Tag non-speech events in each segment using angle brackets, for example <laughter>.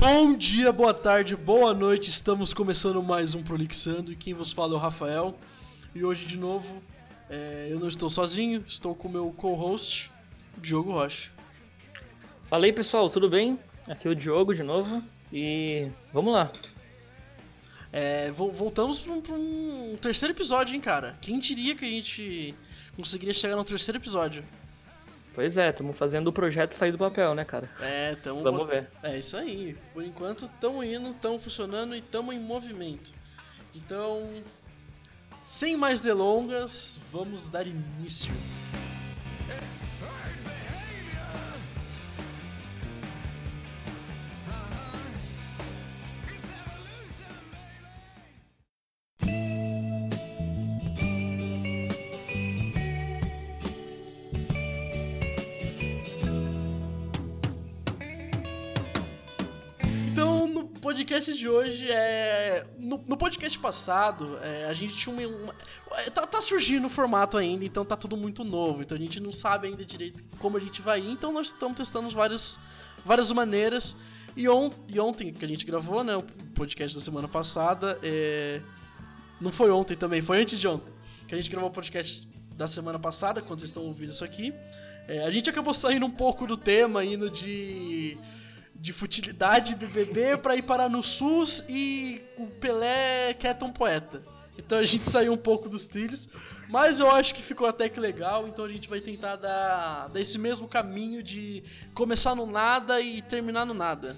Bom dia, boa tarde, boa noite. Estamos começando mais um Prolixando e quem vos fala é o Rafael. E hoje de novo, é, eu não estou sozinho, estou com o meu co-host, Diogo Rocha. Fala aí pessoal, tudo bem? Aqui é o Diogo de novo e vamos lá. É, voltamos para um, um, terceiro episódio, hein, cara? Quem diria que a gente conseguiria chegar no terceiro episódio? Pois é, estamos fazendo o projeto sair do papel, né, cara? É, tamo. Vamos ver. É isso aí. Por enquanto, estamos indo, estamos funcionando e estamos em movimento. Então, sem mais delongas, vamos dar início. Podcast de hoje é. No, no podcast passado, é, a gente tinha uma. uma é, tá, tá, surgindo o formato ainda, então tá tudo muito novo. Então a gente não sabe ainda direito como a gente vai ir. Então nós estamos testando várias, várias maneiras. E, on, e ontem que a gente gravou, né? O podcast da semana passada. É, não foi ontem também, foi antes de ontem. Que a gente gravou o podcast da semana passada, quando vocês estão ouvindo isso aqui. É, a gente acabou saindo um pouco do tema, indo de de futilidade BBB para ir parar no SUS e o Pelé quer tão poeta. Então a gente saiu um pouco dos trilhos, mas eu acho que ficou até que legal, então a gente vai tentar dar, dar esse mesmo caminho de começar no nada e terminar no nada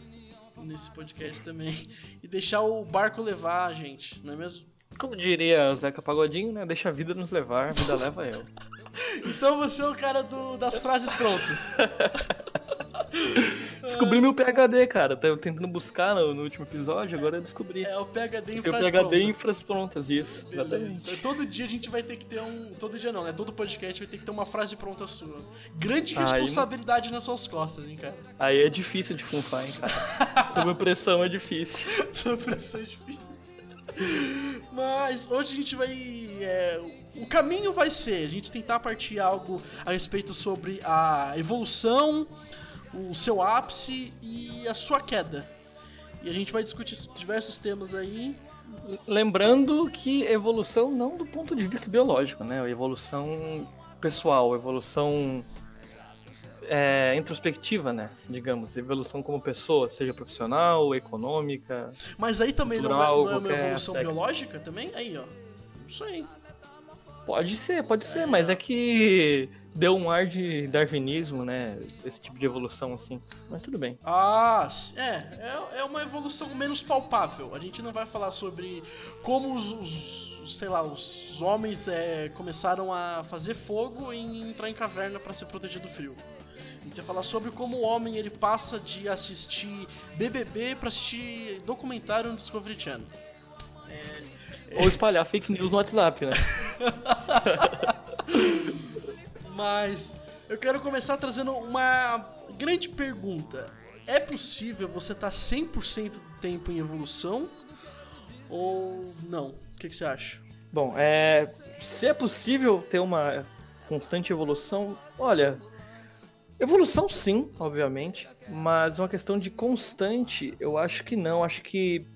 nesse podcast também e deixar o barco levar a gente, não é mesmo? Como diria o Zeca Pagodinho, né? Deixa a vida nos levar, a vida leva eu. <laughs> então você é o cara do, das frases prontas. <laughs> Descobri meu PHD, cara. Tava tentando buscar no, no, último episódio, agora eu descobri. É o PHD prontas. O PHD infras prontas, isso. Exatamente. Todo dia a gente vai ter que ter um. Todo dia não, né? Todo podcast vai ter que ter uma frase pronta sua. Grande responsabilidade Aí... nas suas costas, hein, cara. Aí é difícil de funfar, hein, cara. <laughs> Sob pressão é difícil. Sob pressão é difícil. Mas hoje a gente vai. É, o caminho vai ser a gente tentar partir algo a respeito sobre a evolução o seu ápice e a sua queda. E a gente vai discutir diversos temas aí. Lembrando que evolução não do ponto de vista biológico, né? Evolução pessoal, evolução é, introspectiva, né? Digamos, evolução como pessoa, seja profissional, econômica. Mas aí também cultural, não é, não é uma evolução aspecto. biológica também? Aí, ó. Isso aí. Pode ser, pode ser, é, mas é que deu um ar de darwinismo, né? Esse tipo de evolução assim. Mas tudo bem. Ah, é. É, é uma evolução menos palpável. A gente não vai falar sobre como os, os sei lá, os homens é, começaram a fazer fogo e entrar em caverna para se proteger do frio. A gente vai falar sobre como o homem ele passa de assistir BBB para assistir documentário no Discovery Channel. É, Ou espalhar fake news no WhatsApp, né? <laughs> Mas eu quero começar trazendo uma grande pergunta. É possível você estar tá 100% do tempo em evolução ou não? O que, que você acha? Bom, é, se é possível ter uma constante evolução, olha, evolução sim, obviamente, mas uma questão de constante, eu acho que não. Acho que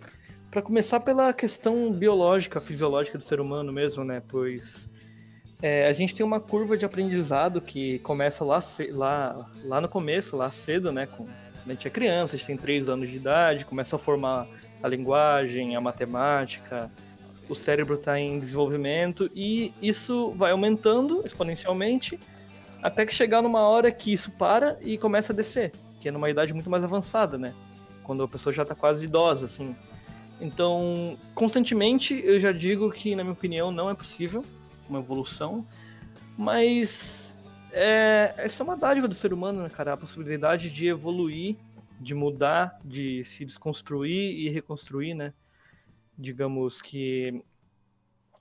para começar pela questão biológica, fisiológica do ser humano mesmo, né? Pois é, a gente tem uma curva de aprendizado que começa lá, lá, lá no começo, lá cedo, né? Com, a gente é criança, a gente tem 3 anos de idade, começa a formar a linguagem, a matemática, o cérebro está em desenvolvimento e isso vai aumentando exponencialmente até que chegar numa hora que isso para e começa a descer, que é numa idade muito mais avançada, né? Quando a pessoa já está quase idosa, assim. Então, constantemente, eu já digo que, na minha opinião, não é possível uma evolução, mas é, essa é uma dádiva do ser humano, né, cara? A possibilidade de evoluir, de mudar, de se desconstruir e reconstruir, né? Digamos que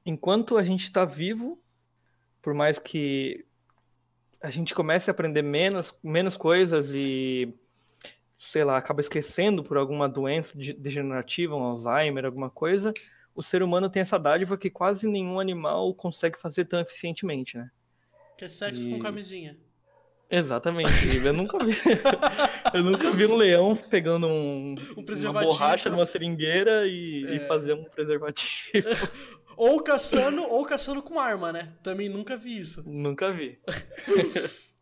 enquanto a gente está vivo, por mais que a gente comece a aprender menos, menos coisas e sei lá, acaba esquecendo por alguma doença degenerativa, um Alzheimer, alguma coisa, o ser humano tem essa dádiva que quase nenhum animal consegue fazer tão eficientemente, né? Que é sexo e... com camisinha. Exatamente. Eu nunca vi. <laughs> eu nunca vi um leão pegando um, Um uma borracha numa seringueira e, É. e fazer um preservativo. <laughs> Ou caçando, ou caçando com arma, né? Também nunca vi isso. nunca vi. <laughs>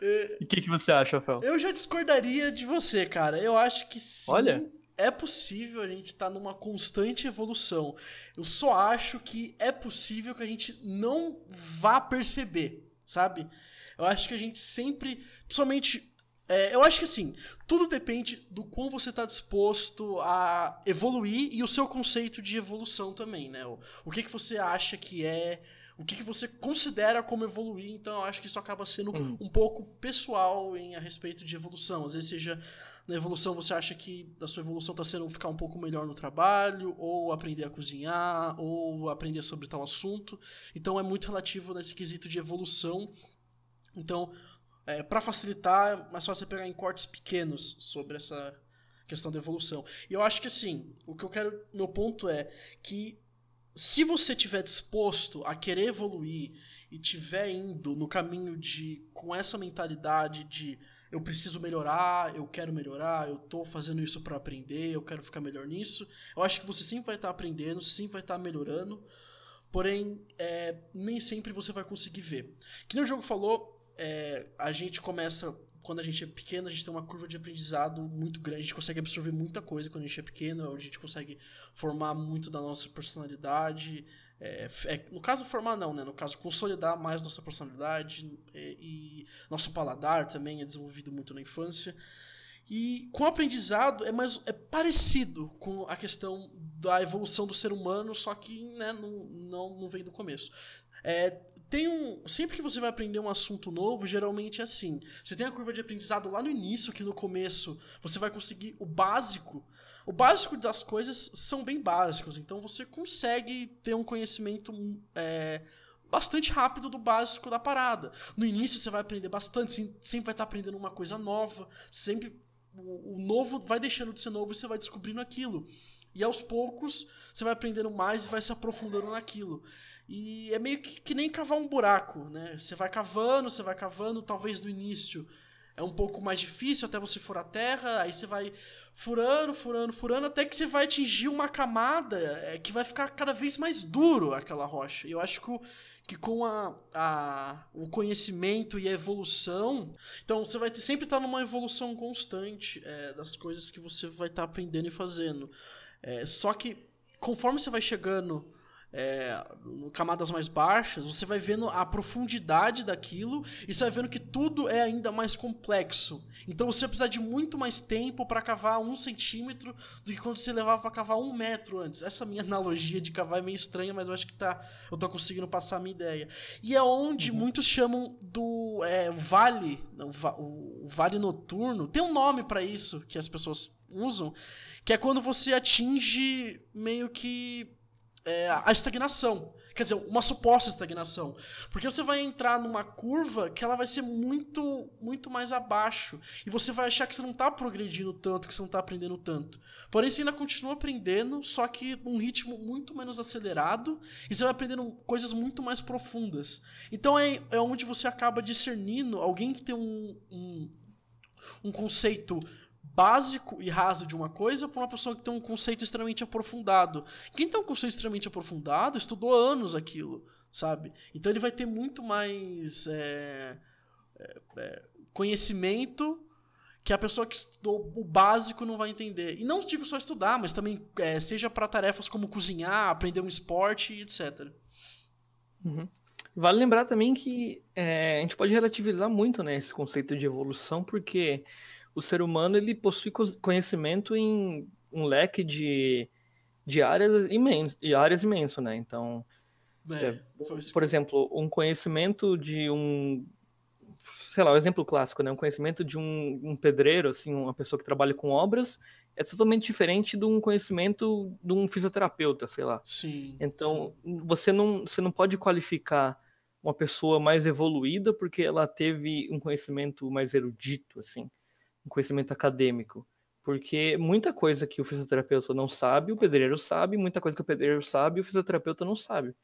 E o que, que você acha, Rafael? Eu já discordaria de você, cara. Eu acho que sim. Olha. É possível a gente estar numa constante evolução. Eu só acho que é possível que a gente não vá perceber, sabe? Eu acho que a gente sempre, principalmente, é, eu acho que assim, tudo depende do quão você está disposto a evoluir e o seu conceito de evolução também, né? O, o que, que você acha que é, o que, que você considera como evoluir. Então, eu acho que isso acaba sendo Hum. um pouco pessoal em a respeito de evolução. Às vezes seja na evolução você acha que a sua evolução está sendo ficar um pouco melhor no trabalho, ou aprender a cozinhar, ou aprender sobre tal assunto. Então é muito relativo nesse quesito de evolução. Então, é, para facilitar, é mais fácil você pegar em cortes pequenos sobre essa questão da evolução. E eu acho que assim, o que eu quero, meu ponto é que se você tiver disposto a querer evoluir e tiver indo no caminho de com essa mentalidade de eu preciso melhorar, eu quero melhorar, eu tô fazendo isso para aprender, eu quero ficar melhor nisso. Eu acho que você sempre vai estar aprendendo, sempre vai estar melhorando. Porém, é, nem sempre você vai conseguir ver. Que nem o jogo falou, é, a gente começa quando a gente é pequeno, a gente tem uma curva de aprendizado muito grande, a gente consegue absorver muita coisa quando a gente é pequeno, é a gente consegue formar muito da nossa personalidade. É, é, no caso, formar não, né? No caso, consolidar mais nossa personalidade é, e nosso paladar também é desenvolvido muito na infância. E com o aprendizado é mais é parecido com a questão da evolução do ser humano, só que né, não, não, não vem do começo. É, tem um, sempre que você vai aprender um assunto novo, geralmente é assim. Você tem a curva de aprendizado lá no início, que no começo você vai conseguir o básico. O básico das coisas são bem básicos, então você consegue ter um conhecimento é, bastante rápido do básico da parada. No início você vai aprender bastante, sempre vai estar aprendendo uma coisa nova, sempre o novo vai deixando de ser novo e você vai descobrindo aquilo. E aos poucos você vai aprendendo mais e vai se aprofundando naquilo. E é meio que, que nem cavar um buraco, né? Você vai cavando, você vai cavando, talvez no início é um pouco mais difícil até você furar a terra, aí você vai furando, furando, furando, até que você vai atingir uma camada é, que vai ficar cada vez mais duro aquela rocha. E eu acho que, que com a, a- o conhecimento e a evolução, então você vai ter, sempre estar numa evolução constante é, das coisas que você vai estar aprendendo e fazendo. É, só que conforme você vai chegando é, camadas mais baixas, você vai vendo a profundidade daquilo e você vai vendo que tudo é ainda mais complexo. Então você vai precisar de muito mais tempo para cavar um centímetro do que quando você levava para cavar um metro antes. Essa minha <laughs> analogia de cavar é meio estranha, mas eu acho que tá, eu tô conseguindo passar a minha ideia. E é onde muitos chamam do é, vale, o, o vale noturno. Tem um nome para isso que as pessoas usam, que é quando você atinge meio que é, a estagnação. Quer dizer, uma suposta estagnação. Porque você vai entrar numa curva que ela vai ser muito, muito mais abaixo. E você vai achar que você não está progredindo tanto, que você não está aprendendo tanto. Porém, você ainda continua aprendendo, só que num ritmo muito menos acelerado. E você vai aprendendo coisas muito mais profundas. Então é, é onde você acaba discernindo alguém que tem um, um, um conceito básico e raso de uma coisa para uma pessoa que tem um conceito extremamente aprofundado. Quem tem um conceito extremamente aprofundado estudou anos aquilo, sabe? Então ele vai ter muito mais é, é, é, conhecimento que a pessoa que estudou o básico não vai entender. E não digo só estudar, mas também é, seja para tarefas como cozinhar, aprender um esporte, etc. Uhum. Vale lembrar também que é, a gente pode relativizar muito né, esse conceito de evolução, porque o ser humano ele possui co- conhecimento em um leque de, de áreas imenso, de áreas imenso, né? Então, É, isso. por exemplo, um conhecimento de um, sei lá, o exemplo clássico, né? Um conhecimento de um, um pedreiro, assim, uma pessoa que trabalha com obras, é totalmente diferente de um conhecimento de um fisioterapeuta, sei lá. Sim. Então, você não, você não pode qualificar uma pessoa mais evoluída porque ela teve um conhecimento mais erudito, assim, um conhecimento acadêmico. Porque muita coisa que o fisioterapeuta não sabe, o pedreiro sabe, muita coisa que o pedreiro sabe, o fisioterapeuta não sabe.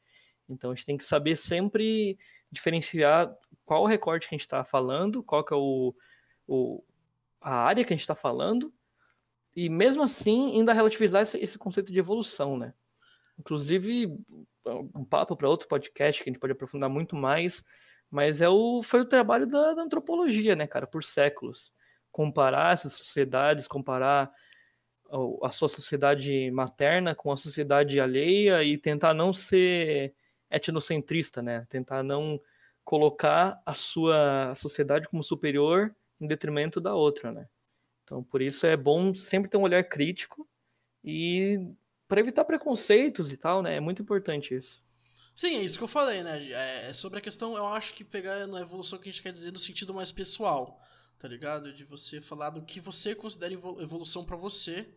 Então, a gente tem que saber sempre diferenciar qual o recorte que a gente está falando, qual que é o, o, a área que a gente está falando, e mesmo assim ainda relativizar esse, esse conceito de evolução, né? Inclusive, um papo para outro podcast que a gente pode aprofundar muito mais, mas é o, foi o trabalho da, da antropologia, né, cara, por séculos. Comparar essas sociedades, comparar a sua sociedade materna com a sociedade alheia e tentar não ser etnocentrista, né? Tentar não colocar a sua sociedade como superior em detrimento da outra, né? Então, por isso é bom sempre ter um olhar crítico e para evitar preconceitos e tal, né? É muito importante isso. Sim, é isso que eu falei, né? É, sobre a questão, eu acho que pegar na evolução que a gente quer dizer no sentido mais pessoal, tá ligado? De você falar do que você considera evolução para você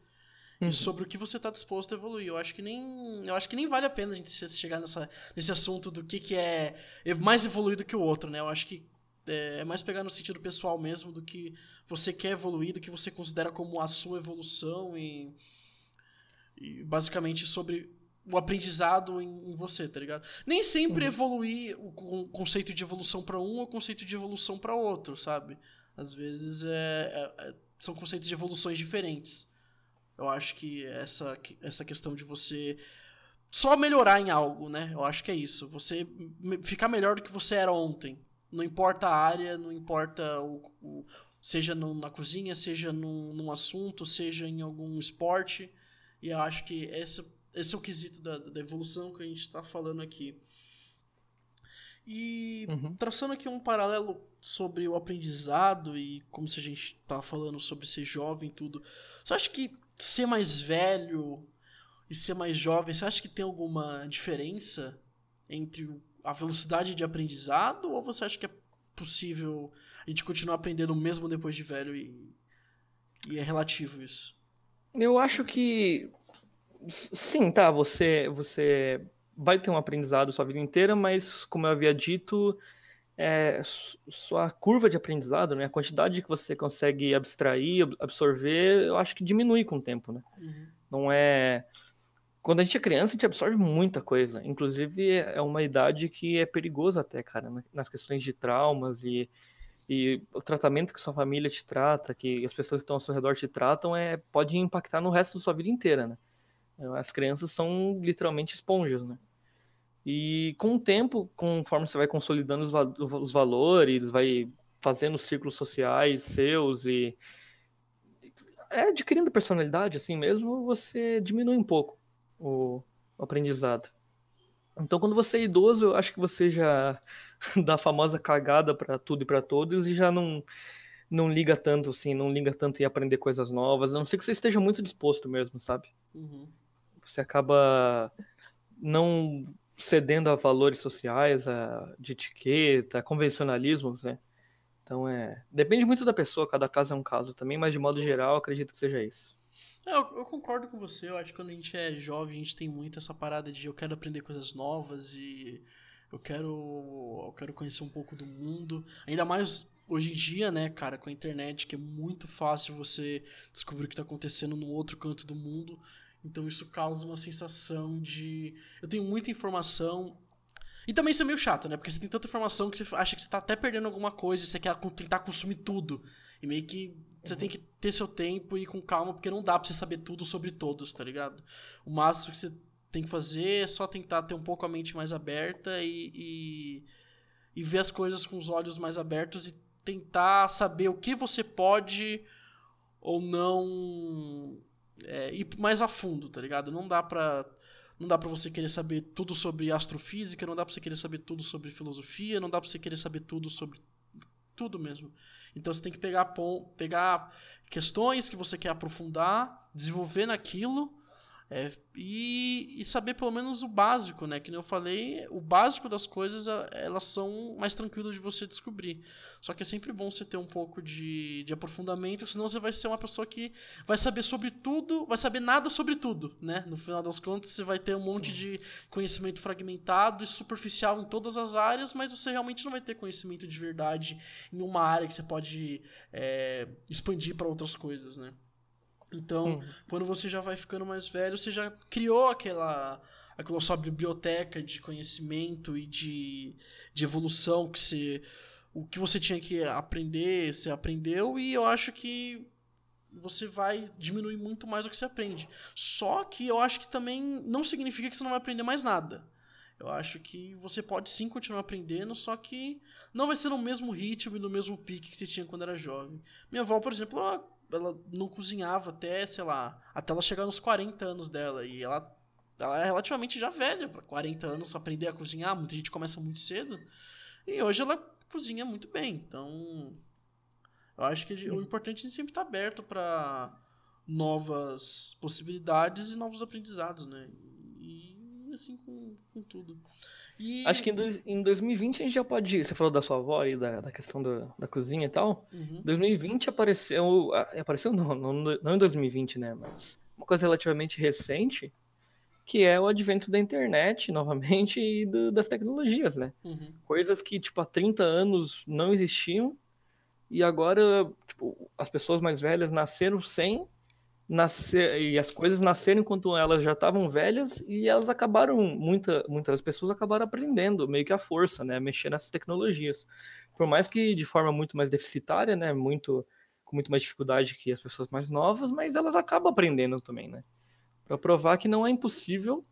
uhum. e sobre o que você tá disposto a evoluir. Eu acho que nem, eu acho que nem vale a pena a gente chegar nessa, nesse assunto do que, que é mais evoluído que o outro, né? Eu acho que é, é mais pegar no sentido pessoal mesmo do que você quer evoluir, do que você considera como a sua evolução e, e basicamente sobre o aprendizado em, em, você, tá ligado? Nem sempre uhum. evoluir o, o, conceito de evolução para um ou o conceito de evolução para outro, sabe? Às vezes é, é, é, são conceitos de evoluções diferentes. Eu acho que essa, essa questão de você só melhorar em algo, né? Eu acho que é isso. Você ficar melhor do que você era ontem. Não importa a área, não importa o, o seja no, na cozinha, seja num, num, assunto, seja em algum esporte. E eu acho que esse, esse é o quesito da, da evolução que a gente está falando aqui. E uhum. traçando aqui um paralelo sobre o aprendizado e como se a gente estava falando sobre ser jovem e tudo. Você acha que ser mais velho e ser mais jovem, você acha que tem alguma diferença entre a velocidade de aprendizado ou você acha que é possível a gente continuar aprendendo mesmo depois de velho e, e é relativo isso? Eu acho que sim, tá, você você vai ter um aprendizado sua vida inteira, mas como eu havia dito, é, sua curva de aprendizado, né, a quantidade que você consegue abstrair, absorver, eu acho que diminui com o tempo, né? Uhum. Não é quando a gente é criança, a gente absorve muita coisa. Inclusive, é uma idade que é perigosa até, cara, nas questões de traumas e, e o tratamento que sua família te trata, que as pessoas que estão ao seu redor te tratam, é, pode impactar no resto da sua vida inteira, né? As crianças são literalmente esponjas, né? E com o tempo, conforme você vai consolidando os, os valores, vai fazendo círculos sociais seus e é, adquirindo personalidade assim mesmo, você diminui um pouco o aprendizado. Então, quando você é idoso, eu acho que você já <laughs> dá a famosa cagada para tudo e para todos e já não não liga tanto assim, não liga tanto em aprender coisas novas, a não ser que você esteja muito disposto mesmo, sabe? Uhum. Você acaba não cedendo a valores sociais, a, de etiqueta, a convencionalismos, né? Então é. Depende muito da pessoa, cada caso é um caso também, mas de modo geral acredito que seja isso. É, eu, eu, concordo com você, eu acho que quando a gente é jovem, a gente tem muito essa parada de eu quero aprender coisas novas e eu quero. Eu quero conhecer um pouco do mundo. Ainda mais hoje em dia, né, cara, com a internet, que é muito fácil você descobrir o que está acontecendo no outro canto do mundo. Então isso causa uma sensação de. Eu tenho muita informação. E também isso é meio chato, né? Porque você tem tanta informação que você acha que você tá até perdendo alguma coisa e você quer tentar consumir tudo. E meio que você uhum. tem que ter seu tempo e ir com calma, porque não dá pra você saber tudo sobre todos, tá ligado? O máximo que você tem que fazer é só tentar ter um pouco a mente mais aberta e, e, e ver as coisas com os olhos mais abertos e tentar saber o que você pode ou não é, ir mais a fundo, tá ligado? Não dá pra. Não dá pra você querer saber tudo sobre astrofísica, não dá pra você querer saber tudo sobre filosofia, não dá pra você querer saber tudo sobre tudo mesmo. Então você tem que pegar, pegar questões que você quer aprofundar, desenvolver naquilo é, e, e, saber pelo menos o básico, né? Que nem eu falei, o básico das coisas elas são mais tranquilas de você descobrir. Só que é sempre bom você ter um pouco de, de aprofundamento, senão você vai ser uma pessoa que vai saber sobre tudo, vai saber nada sobre tudo, né? No final das contas, você vai ter um monte de conhecimento fragmentado e superficial em todas as áreas, mas você realmente não vai ter conhecimento de verdade em uma área que você pode é, expandir para outras coisas, né? Então, hum. quando você já vai ficando mais velho, você já criou aquela aquela sua biblioteca de conhecimento e de, de evolução que você o que você tinha que aprender, você aprendeu e eu acho que você vai diminuir muito mais o que você aprende. Só que eu acho que também não significa que você não vai aprender mais nada. Eu acho que você pode sim continuar aprendendo, só que não vai ser no mesmo ritmo e no mesmo pique que você tinha quando era jovem. Minha avó, por exemplo, ela, ela não cozinhava até, sei lá, até ela chegar nos 40 anos dela. E ela, ela é relativamente já velha, para 40 anos aprender a cozinhar. Muita gente começa muito cedo. E hoje ela cozinha muito bem. Então, eu acho que o importante é sempre estar aberto para novas possibilidades e novos aprendizados, né? Assim com, com tudo. E... Acho que em, dois, em 2020 a gente já pode. Você falou da sua avó e da, da questão do, da cozinha e tal. Uhum. 2020 apareceu. Apareceu não, não, não em 2020, né? Mas uma coisa relativamente recente, que é o advento da internet, <laughs> novamente, e do, das tecnologias, né? Uhum. Coisas que, tipo, há 30 anos não existiam e agora, tipo, as pessoas mais velhas nasceram sem nascer e as coisas nasceram enquanto elas já estavam velhas e elas acabaram muita, muitas pessoas acabaram aprendendo meio que a força, né, mexer nessas tecnologias. Por mais que de forma muito mais deficitária, né, muito com muito mais dificuldade que as pessoas mais novas, mas elas acabam aprendendo também, né? Para provar que não é impossível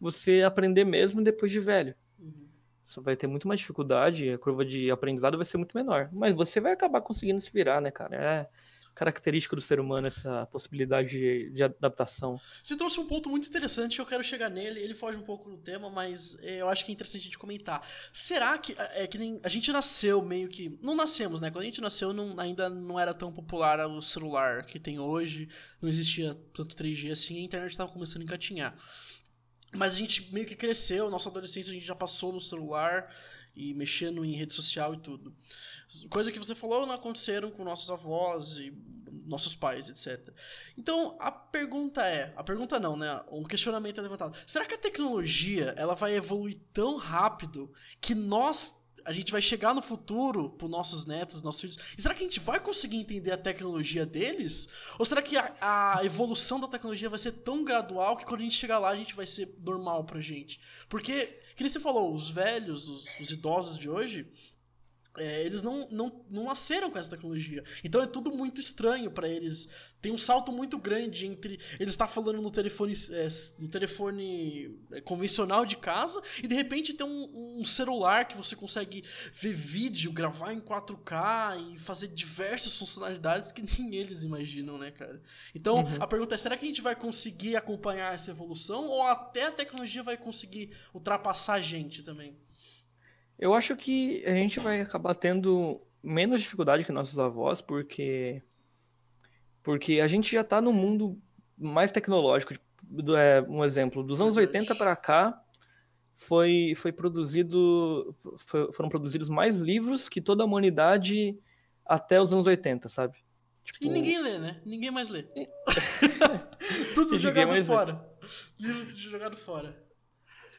você aprender mesmo depois de velho. Uhum. Você vai ter muito mais dificuldade, a curva de aprendizado vai ser muito menor. Mas você vai acabar conseguindo se virar, né, cara? É característica do ser humano essa possibilidade de, de, adaptação. Você trouxe um ponto muito interessante, eu quero chegar nele. Ele foge um pouco do tema, mas é, eu acho que é interessante a gente comentar. Será que é, é que nem a gente nasceu meio que não nascemos, né? Quando a gente nasceu não, ainda não era tão popular o celular que tem hoje, não existia tanto 3G assim, a internet estava começando a encatinhar. Mas a gente meio que cresceu, nossa adolescência a gente já passou no celular e mexendo em rede social e tudo. Coisa que você falou não aconteceram com nossos avós e nossos pais, etc. Então, a pergunta é, a pergunta não, né? Um questionamento é levantado. Será que a tecnologia, ela vai evoluir tão rápido que nós a gente vai chegar no futuro para nossos netos, nossos filhos. E será que a gente vai conseguir entender a tecnologia deles? Ou será que a, a, evolução da tecnologia vai ser tão gradual que quando a gente chegar lá a gente vai ser normal pra gente? Porque, que nem você falou, os velhos, os, os idosos de hoje, é, eles não, não, não nasceram com essa tecnologia. Então é tudo muito estranho para eles. Tem um salto muito grande entre ele estar falando no telefone, é, no telefone é, convencional de casa e de repente ter um, um, celular que você consegue ver vídeo, gravar em 4K e fazer diversas funcionalidades que <laughs> nem eles imaginam, né, cara? Então uhum. a pergunta é: será que a gente vai conseguir acompanhar essa evolução ou até a tecnologia vai conseguir ultrapassar a gente também? Eu acho que a gente vai acabar tendo menos dificuldade que nossos avós, porque porque a gente já está no mundo mais tecnológico. É, um exemplo, dos anos 80 para cá foi, foi produzido foi, foram produzidos mais livros que toda a humanidade até os anos 80, sabe? Tipo... E ninguém lê, né? Ninguém mais lê. <laughs> tudo jogado fora. Lê. Livro jogado fora.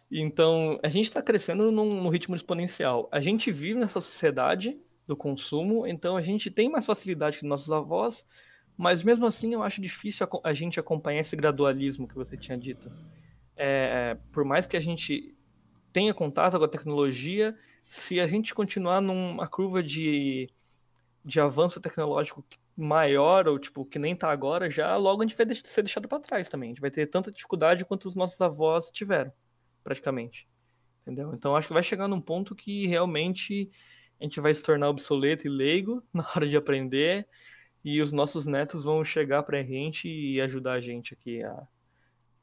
Então, a gente está crescendo num, num, ritmo exponencial. A gente vive nessa sociedade do consumo, então a gente tem mais facilidade que nossos avós, mas mesmo assim eu acho difícil a, a gente acompanhar esse gradualismo que você tinha dito. É, por mais que a gente tenha contato com a tecnologia, se a gente continuar numa curva de, de avanço tecnológico maior, ou tipo, que nem tá agora, já logo a gente vai ser deixado para trás também. A gente vai ter tanta dificuldade quanto os nossos avós tiveram praticamente. Entendeu? Então acho que vai chegar num ponto que realmente a gente vai se tornar obsoleto e leigo <laughs> na hora de aprender e os nossos netos vão chegar pra gente e ajudar a gente aqui a,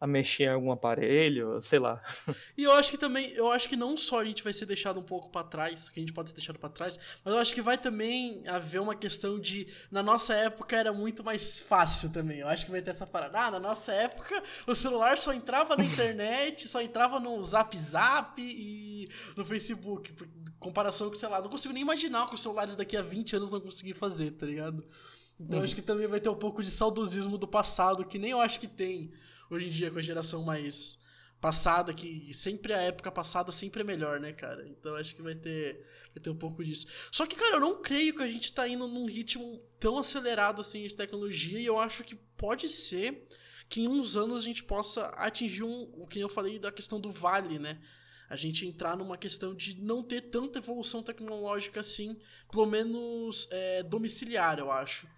a mexer em algum aparelho, sei lá. <laughs> E eu acho que também, eu acho que não só a gente vai ser deixado um pouco para trás, que a gente pode ser deixado para trás, mas eu acho que vai também haver uma questão de na nossa época era muito mais fácil também. Eu acho que vai ter essa parada. Ah, na nossa época o celular só entrava na <laughs> internet, só entrava no Zap Zap e no Facebook, comparação com, sei lá, não consigo nem imaginar que os celulares daqui a 20 anos não conseguir fazer, tá ligado? Então uhum. acho que também vai ter um pouco de saudosismo do passado, que nem eu acho que tem hoje em dia com a geração mais passada, que sempre a época passada sempre é melhor, né, cara? Então acho que vai ter, vai ter um pouco disso. Só que, cara, eu não creio que a gente tá indo num ritmo tão acelerado assim de tecnologia e eu acho que pode ser que em uns anos a gente possa atingir um, o que eu falei da questão do vale, né? A gente entrar numa questão de não ter tanta evolução tecnológica assim, pelo menos é, domiciliar, eu acho.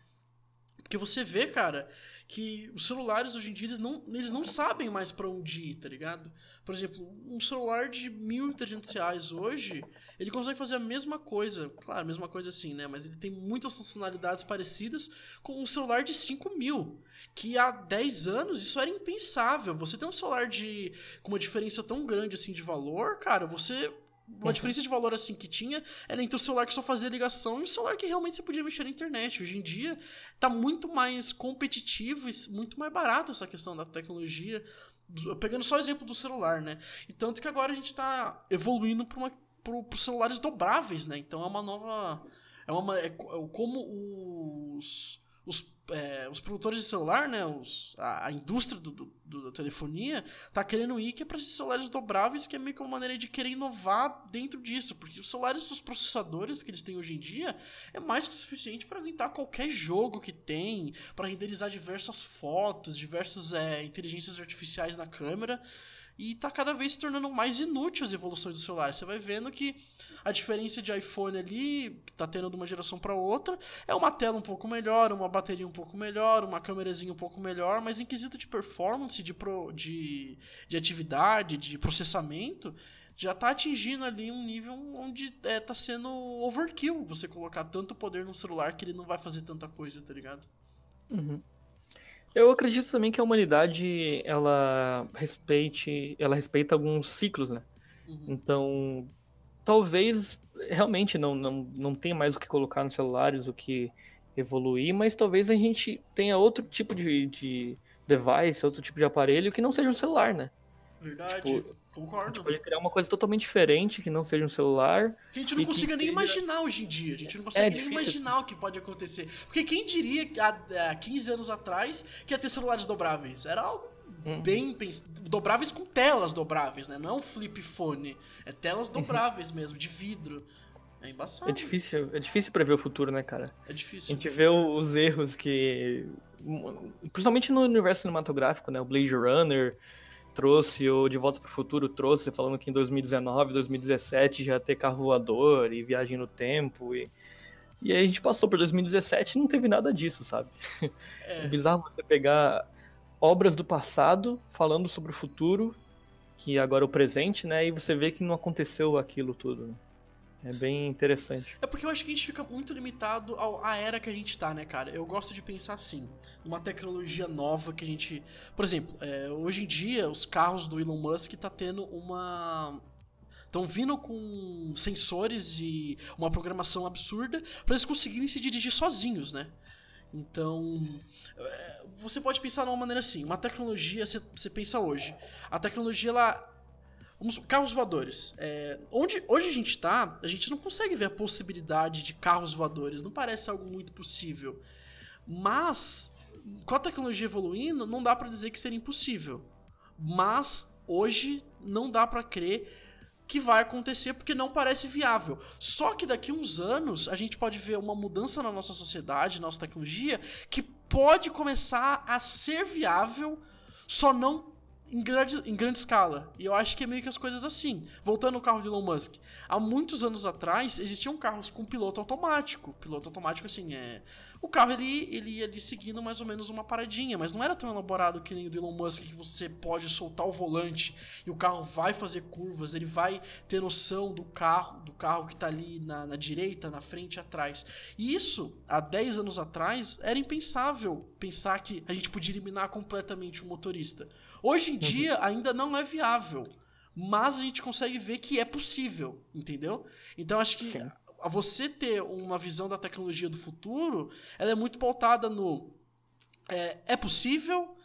Porque você vê, cara, que os celulares hoje em dia eles não, eles não sabem mais para onde ir, tá ligado? Por exemplo, um celular de 1.300 reais hoje, ele consegue fazer a mesma coisa. Claro, a mesma coisa assim, né? Mas ele tem muitas funcionalidades parecidas com um celular de 5 mil. Que há 10 anos isso era impensável. Você tem um celular de com uma diferença tão grande assim de valor, cara, você uma diferença de valor assim que tinha era entre o celular que só fazia ligação e o celular que realmente você podia mexer na internet. Hoje em dia tá muito mais competitivo e muito mais barato essa questão da tecnologia. Pegando só o exemplo do celular, né? E tanto que agora a gente está evoluindo para para celulares dobráveis, né? Então é uma nova. É uma. É, é como os os, é, os produtores de celular, né, os, a, a indústria do, do, do, da telefonia, tá querendo ir que é para esses celulares dobráveis, que é meio que uma maneira de querer inovar dentro disso, porque os celulares dos processadores que eles têm hoje em dia é mais que o suficiente para aguentar qualquer jogo que tem, para renderizar diversas fotos, diversas é, inteligências artificiais na câmera e tá cada vez se tornando mais inútil as evoluções do celular. Você vai vendo que a diferença de iPhone ali tá tendo de uma geração para outra é uma tela um pouco melhor, uma bateria um pouco melhor, uma câmerazinha um pouco melhor, mas em quesito de performance, de, pro, de, de atividade, de processamento, já tá atingindo ali um nível onde é, tá sendo overkill você colocar tanto poder no celular que ele não vai fazer tanta coisa, tá ligado? Uhum. Eu acredito também que a humanidade ela respeite, ela respeita alguns ciclos, né? Uhum. Então, talvez realmente não, não, não tenha mais o que colocar nos celulares, o que evoluir, mas talvez a gente tenha outro tipo de, de device, outro tipo de aparelho que não seja um celular, né? Verdade. Tipo, Concordo. A gente pode criar uma coisa totalmente diferente que não seja um celular. Que a gente não consiga nem seja... imaginar hoje em dia. A gente não consegue é nem imaginar o que pode acontecer. Porque quem diria há, há 15 anos atrás que ia ter celulares dobráveis? Era algo hum. bem dobráveis com telas dobráveis, né? Não é um flip phone. É telas uhum. dobráveis mesmo, de vidro. É embaçado. É difícil, é difícil prever o futuro, né, cara? É difícil. A gente vê os erros que. Principalmente no universo cinematográfico, né? O Blade Runner trouxe, o De Volta para o Futuro trouxe, falando que em 2019, 2017 já ia ter carro voador e viagem no tempo. E, e aí a gente passou por 2017 e não teve nada disso, sabe? <laughs> É. é bizarro você pegar obras do passado falando sobre o futuro, que agora é o presente, né? E você vê que não aconteceu aquilo tudo. Né? É bem interessante. É porque eu acho que a gente fica muito limitado à era que a gente tá, né, cara? Eu gosto de pensar assim, uma tecnologia nova que a gente. Por exemplo, é, hoje em dia, os carros do Elon Musk tá tendo uma. Estão vindo com sensores e uma programação absurda para eles conseguirem se dirigir sozinhos, né? Então, é, você pode pensar de uma maneira assim, uma tecnologia, você pensa hoje, a tecnologia ela Vamos, carros voadores. É, onde hoje a gente está, a gente não consegue ver a possibilidade de carros voadores. Não parece algo muito possível. Mas, com a tecnologia evoluindo, não dá para dizer que seria impossível. Mas, hoje, não dá para crer que vai acontecer porque não parece viável. Só que daqui uns anos a gente pode ver uma mudança na nossa sociedade, na nossa tecnologia, que pode começar a ser viável, só não em grande, em grande escala. E eu acho que é meio que as coisas assim. Voltando ao carro de Elon Musk. Há muitos anos atrás, existiam carros com piloto automático. Piloto automático, assim, é. O carro ele, ele ia ali seguindo mais ou menos uma paradinha, mas não era tão elaborado que nem o do Elon Musk que você pode soltar o volante e o carro vai fazer curvas, ele vai ter noção do carro, do carro que está ali na, na direita, na frente e atrás. E isso, há 10 anos atrás, era impensável pensar que a gente podia eliminar completamente o motorista. Hoje em uhum. dia ainda não é viável, mas a gente consegue ver que é possível, entendeu? Então acho que Sim. A você ter uma visão da tecnologia do futuro, ela é muito pautada no é, é possível,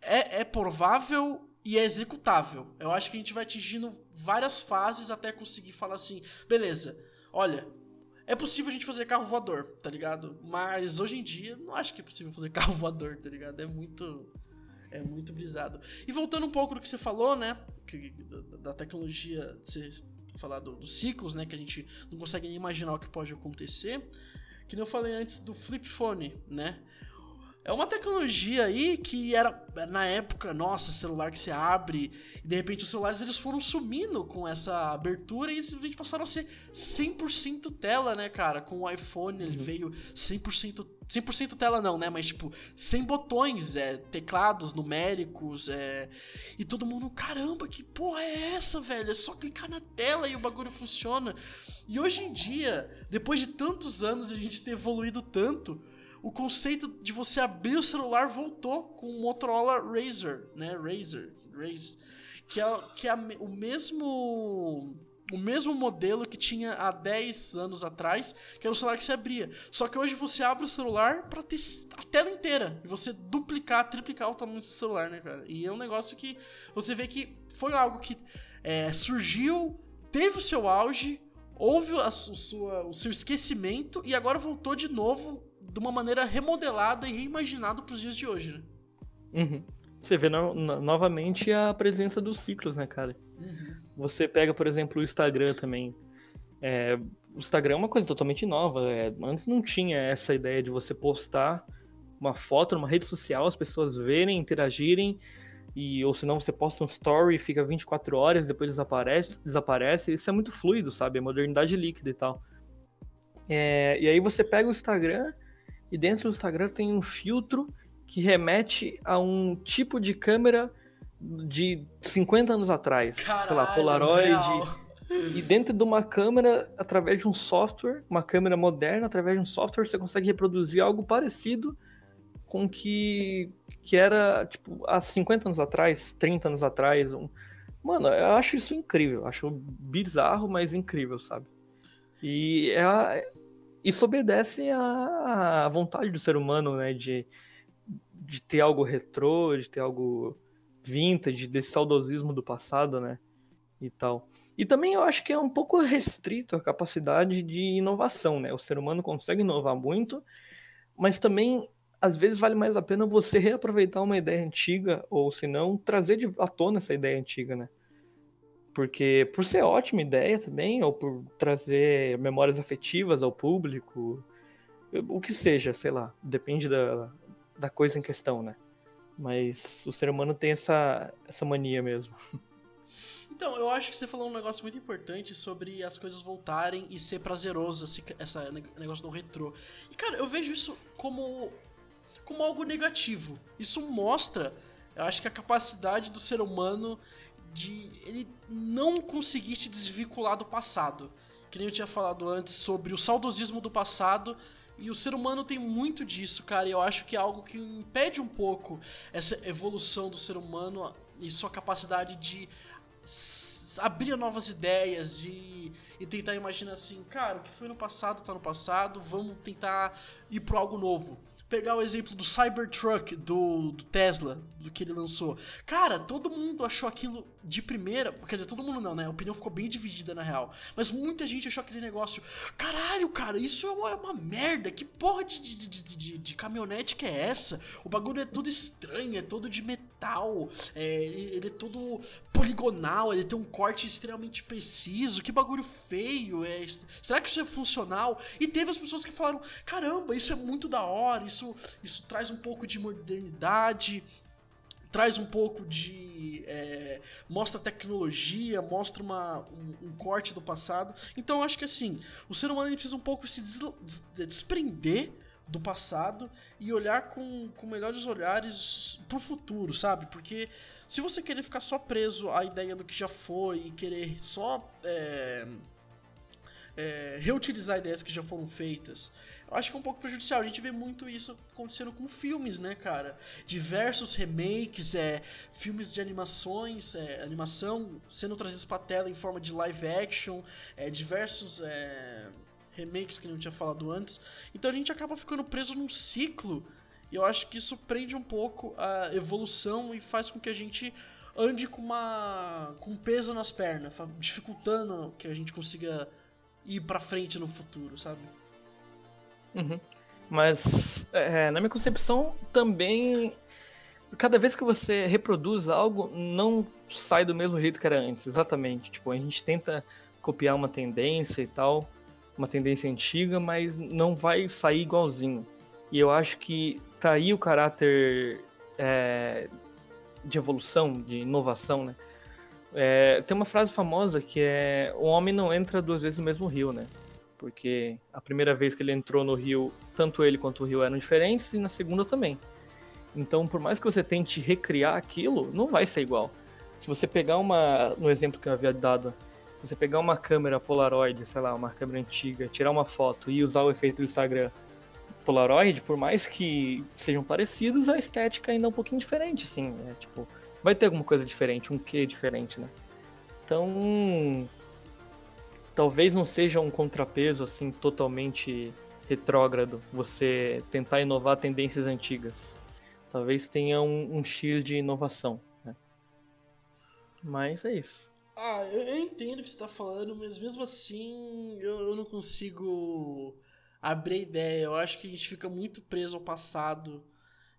é, é provável e é executável. Eu acho que a gente vai atingindo várias fases até conseguir falar assim, beleza, olha, é possível a gente fazer carro voador, tá ligado? Mas hoje em dia não acho que é possível fazer <laughs> carro voador, tá ligado? É muito É muito brisado. E voltando um pouco do que você falou, né? Da, tecnologia, você falar do, dos ciclos, né? Que a gente não consegue nem imaginar o que pode acontecer. Que nem eu falei antes do flip phone, né? É uma tecnologia aí que era, na época, nossa, celular que você abre, e de repente os celulares eles foram sumindo com essa abertura e simplesmente passaram a ser 100% tela, né, cara? Com o iPhone ele uhum. veio 100%, 100% tela não, né? Mas tipo, sem botões, é, teclados numéricos, é... E todo mundo, caramba, que porra é essa, velho? É só clicar na tela e o bagulho funciona. E hoje em dia, depois de tantos anos a gente ter evoluído tanto o conceito de você abrir o celular voltou com o Motorola Razr, né? Razr, Razr, que é, que é o mesmo o mesmo modelo que tinha há 10 anos atrás, que era o celular que se abria. Só que hoje você abre o celular para ter a tela inteira e você duplicar, triplicar o tamanho do celular, né, cara? E é um negócio que você vê que foi algo que é, surgiu, teve o seu auge, houve a, sua, o seu esquecimento e agora voltou de novo de uma maneira remodelada e reimaginada para os dias de hoje, né? Uhum. Você vê no, no, novamente a presença dos ciclos, né, cara? Uhum. Você pega, por exemplo, o Instagram também. É, o Instagram é uma coisa totalmente nova. É, antes não tinha essa ideia de você postar uma foto numa rede social, as pessoas verem, interagirem, e ou senão você posta um story, fica 24 horas, depois desaparece, desaparece. Isso é muito fluido, sabe? É modernidade líquida e tal. É, e aí você pega o Instagram e dentro do Instagram tem um filtro que remete a um tipo de câmera de 50 anos atrás. Caralho, sei lá, Polaroid. Real. E dentro de uma câmera, através de um software, uma câmera moderna, através de um software, você consegue reproduzir algo parecido com que, que era, tipo, há 50 anos atrás, 30 anos atrás. Um... Mano, eu acho isso incrível. Acho bizarro, mas incrível, sabe? E é, isso obedece à, vontade do ser humano, né? De, de ter algo retrô, de ter algo vintage, desse saudosismo do passado, né? E tal. E também eu acho que é um pouco restrito a capacidade de inovação, né? O ser humano consegue inovar muito, mas também às vezes vale mais a pena você reaproveitar uma ideia antiga, ou se não, trazer à tona essa ideia antiga, né? Porque por ser ótima ideia também, ou por trazer memórias afetivas ao público, o que seja, sei lá, depende da, da coisa em questão, né? Mas o ser humano tem essa, essa mania mesmo. Então, eu acho que você falou um negócio muito importante sobre as coisas voltarem e ser prazeroso, esse negócio do retrô. E, cara, eu vejo isso como, como algo negativo. Isso mostra, eu acho que a capacidade do ser humano de ele não conseguir se desvincular do passado. Que nem eu tinha falado antes sobre o saudosismo do passado. E o ser humano tem muito disso, cara. E eu acho que é algo que impede um pouco essa evolução do ser humano e sua capacidade de abrir novas ideias e, e tentar imaginar assim, cara, o que foi no passado tá no passado, vamos tentar ir pro algo novo pegar o exemplo do Cybertruck do, do, Tesla, do que ele lançou. Cara, todo mundo achou aquilo de primeira. Quer dizer, todo mundo não, né? A opinião ficou bem dividida na real. Mas muita gente achou aquele negócio. Caralho, cara, isso é uma, é uma merda. Que porra de, de, de, de, de caminhonete que é essa? O bagulho é todo estranho, é todo de metal. É, ele é todo poligonal, ele tem um corte extremamente preciso. Que bagulho feio. É, será que isso é funcional? E teve as pessoas que falaram: caramba, isso é muito da hora, isso, isso traz um pouco de modernidade, traz um pouco de. É, mostra tecnologia, mostra uma, um, um, corte do passado. Então eu acho que assim, o ser humano precisa um pouco se des, des, desprender do passado e olhar com, com melhores olhares pro futuro, sabe? Porque se você querer ficar só preso à ideia do que já foi e querer só. É, é, reutilizar ideias que já foram feitas eu acho que é um pouco prejudicial. A gente vê muito isso acontecendo com filmes, né, cara? Diversos remakes, é, filmes de animações, é, animação sendo trazidos pra tela em forma de live action, é, diversos é, remakes que não tinha falado antes. Então a gente acaba ficando preso num ciclo. E eu acho que isso prende um pouco a evolução e faz com que a gente ande com uma com peso nas pernas, dificultando que a gente consiga ir para frente no futuro, sabe? Uhum. Mas, é, na minha concepção, também cada vez que você reproduz algo, não sai do mesmo jeito que era antes, exatamente. Tipo, a gente tenta copiar uma tendência e tal, uma tendência antiga, mas não vai sair igualzinho. E eu acho que aí o caráter é, de evolução, de inovação, né? É, tem uma frase famosa que é: o homem não entra duas vezes no mesmo rio, né? Porque a primeira vez que ele entrou no rio, tanto ele quanto o rio eram diferentes, e na segunda também. Então, por mais que você tente recriar aquilo, não vai ser igual. Se você pegar uma. No exemplo que eu havia dado, se você pegar uma câmera Polaroid, sei lá, uma câmera antiga, tirar uma foto e usar o efeito do Instagram Polaroid, por mais que sejam parecidos, a estética ainda é um pouquinho diferente, assim. É, tipo, vai ter alguma coisa diferente, um quê diferente, né? Então. Talvez não seja um contrapeso, assim, totalmente retrógrado você tentar inovar tendências antigas talvez tenha um, um X de inovação. Né? Mas é isso. Ah, eu, entendo o que você está falando, mas mesmo assim eu, eu não consigo abrir ideia. Eu acho que a gente fica muito preso ao passado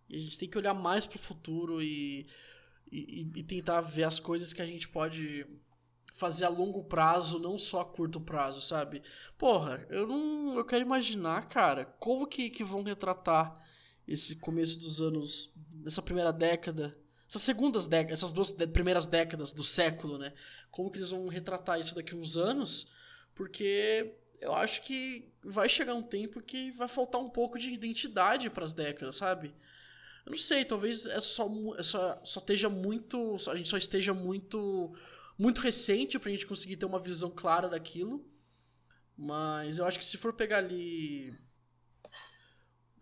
e a gente tem que olhar mais para o futuro e, e, e, tentar ver as coisas que a gente pode fazer a longo prazo, não só a curto prazo, sabe? Porra, eu não. Eu quero imaginar, cara, como que, que vão retratar esse começo dos anos, dessa primeira década, essas segundas décadas, essas duas primeiras décadas do século, né? Como que eles vão retratar isso daqui a uns anos? Porque eu acho que vai chegar um tempo que vai faltar um pouco de identidade para as décadas, sabe? Eu não sei, talvez é só, é só, só esteja muito. A gente só esteja muito. Muito recente pra gente conseguir ter uma visão clara daquilo. Mas eu acho que se for pegar ali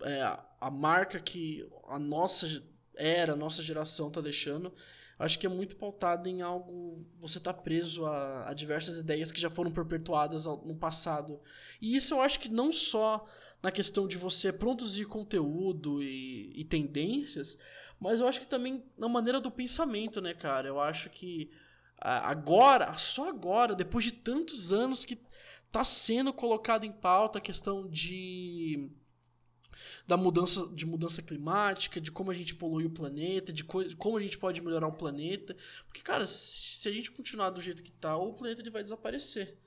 é, a marca que a nossa era, a nossa geração tá deixando, acho que é muito pautada em algo. Você tá preso a, a, diversas ideias que já foram perpetuadas no passado. E isso eu acho que não só na questão de você produzir conteúdo e, e tendências, mas eu acho que também na maneira do pensamento, né, cara? Eu acho que agora, só agora, depois de tantos anos que tá sendo colocado em pauta a questão de da mudança de mudança climática, de como a gente polui o planeta, de co como a gente pode melhorar o planeta. Porque, cara, se, a gente continuar do jeito que tá, o planeta ele vai desaparecer.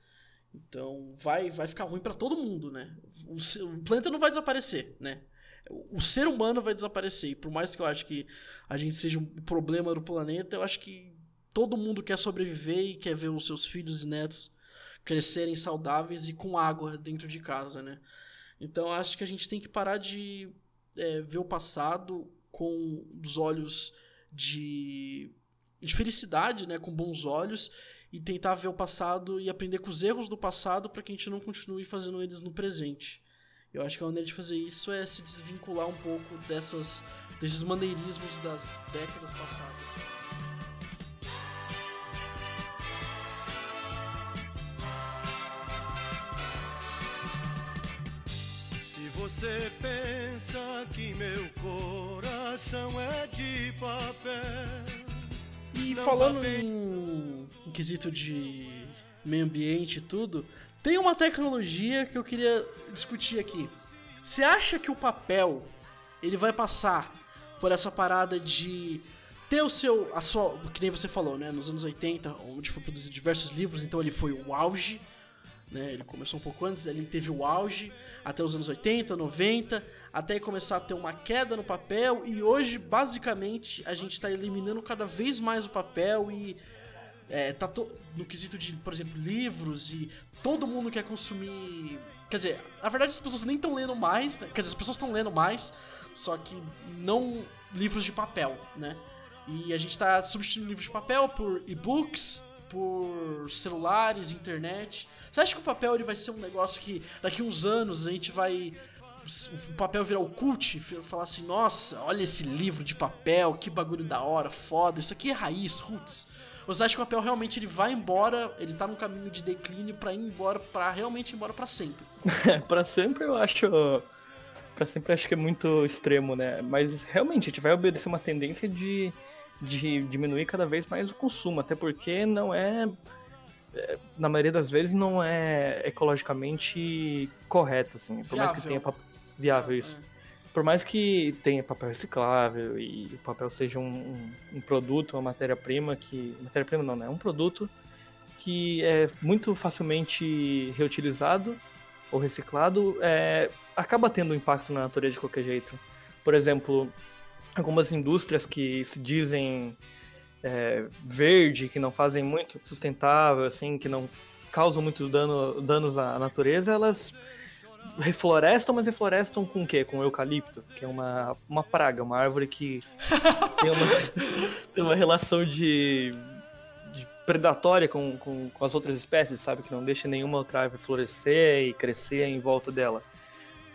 Então, vai vai ficar ruim para todo mundo, né? O, o, planeta não vai desaparecer, né? O, o ser humano vai desaparecer. E por mais que eu acho que a gente seja um problema do planeta, eu acho que todo mundo quer sobreviver e quer ver os seus filhos e netos crescerem saudáveis e com água dentro de casa, né? Então acho que a gente tem que parar de é, ver o passado com os olhos de, de felicidade, né, com bons olhos, e tentar ver o passado e aprender com os erros do passado para que a gente não continue fazendo eles no presente. Eu acho que a maneira de fazer isso é se desvincular um pouco dessas, desses maneirismos das décadas passadas. Você pensa que meu coração é de papel. E falando em, em quesito de meio ambiente e tudo, tem uma tecnologia que eu queria discutir aqui. Você acha que o papel ele vai passar por essa parada de ter o seu. A sua, que nem você falou, né? Nos anos 80, onde foi produzido diversos livros, então ele foi o auge né? Ele começou um pouco antes, ele teve o auge até os anos 80, 90, até começar a ter uma queda no papel e hoje, basicamente, a gente está eliminando cada vez mais o papel e é, tá no quesito de, por exemplo, livros e todo mundo quer consumir. Quer dizer, na verdade as pessoas nem estão lendo mais, né? quer dizer, as pessoas estão lendo mais, só que não livros de papel, né? E a gente está substituindo livros de papel por e-books, por celulares, internet. Você acha que o papel ele vai ser um negócio que daqui uns anos a gente vai o papel virar o cult, falar assim, nossa, olha esse livro de papel, que bagulho da hora, foda, isso aqui é raiz, roots. Você acha que o papel realmente ele vai embora, ele tá num caminho de declínio para ir embora, para realmente ir embora para sempre? <laughs> para sempre eu acho para sempre acho que é muito extremo, né? Mas realmente a gente vai obedecer uma tendência de de diminuir cada vez mais o consumo, até porque não é, é na maioria das vezes não é ecologicamente correto, assim, por mais que tenha viável isso. por mais que tenha papel reciclável e o papel seja um, um, um produto, uma matéria-prima que. Matéria-prima não, né? É um produto que é muito facilmente reutilizado ou reciclado, é, acaba tendo impacto na natureza de qualquer jeito. Por exemplo, algumas indústrias que se dizem é, verde, que não fazem muito sustentável, assim, que não causam muito dano, danos à natureza, elas reflorestam, mas reflorestam com o quê? Com eucalipto, que é uma, uma praga, uma árvore que <laughs> tem uma, tem uma relação de, de predatória com, com, com, as outras espécies, sabe? Que não deixa nenhuma outra árvore florescer e crescer em volta dela.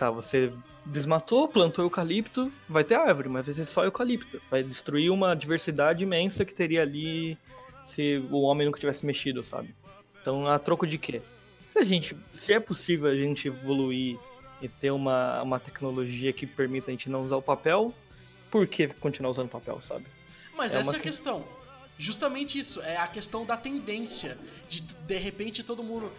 Tá, você desmatou, plantou eucalipto, vai ter árvore, mas vai ser só eucalipto. Vai destruir uma diversidade imensa que teria ali se o homem nunca tivesse mexido, sabe? Então, a troco de quê? Se a gente, se é possível a gente evoluir e ter uma, uma tecnologia que permita a gente não usar o papel, por que continuar usando papel, sabe? Mas é essa é a questão. Justamente isso, é a questão da tendência de de repente todo mundo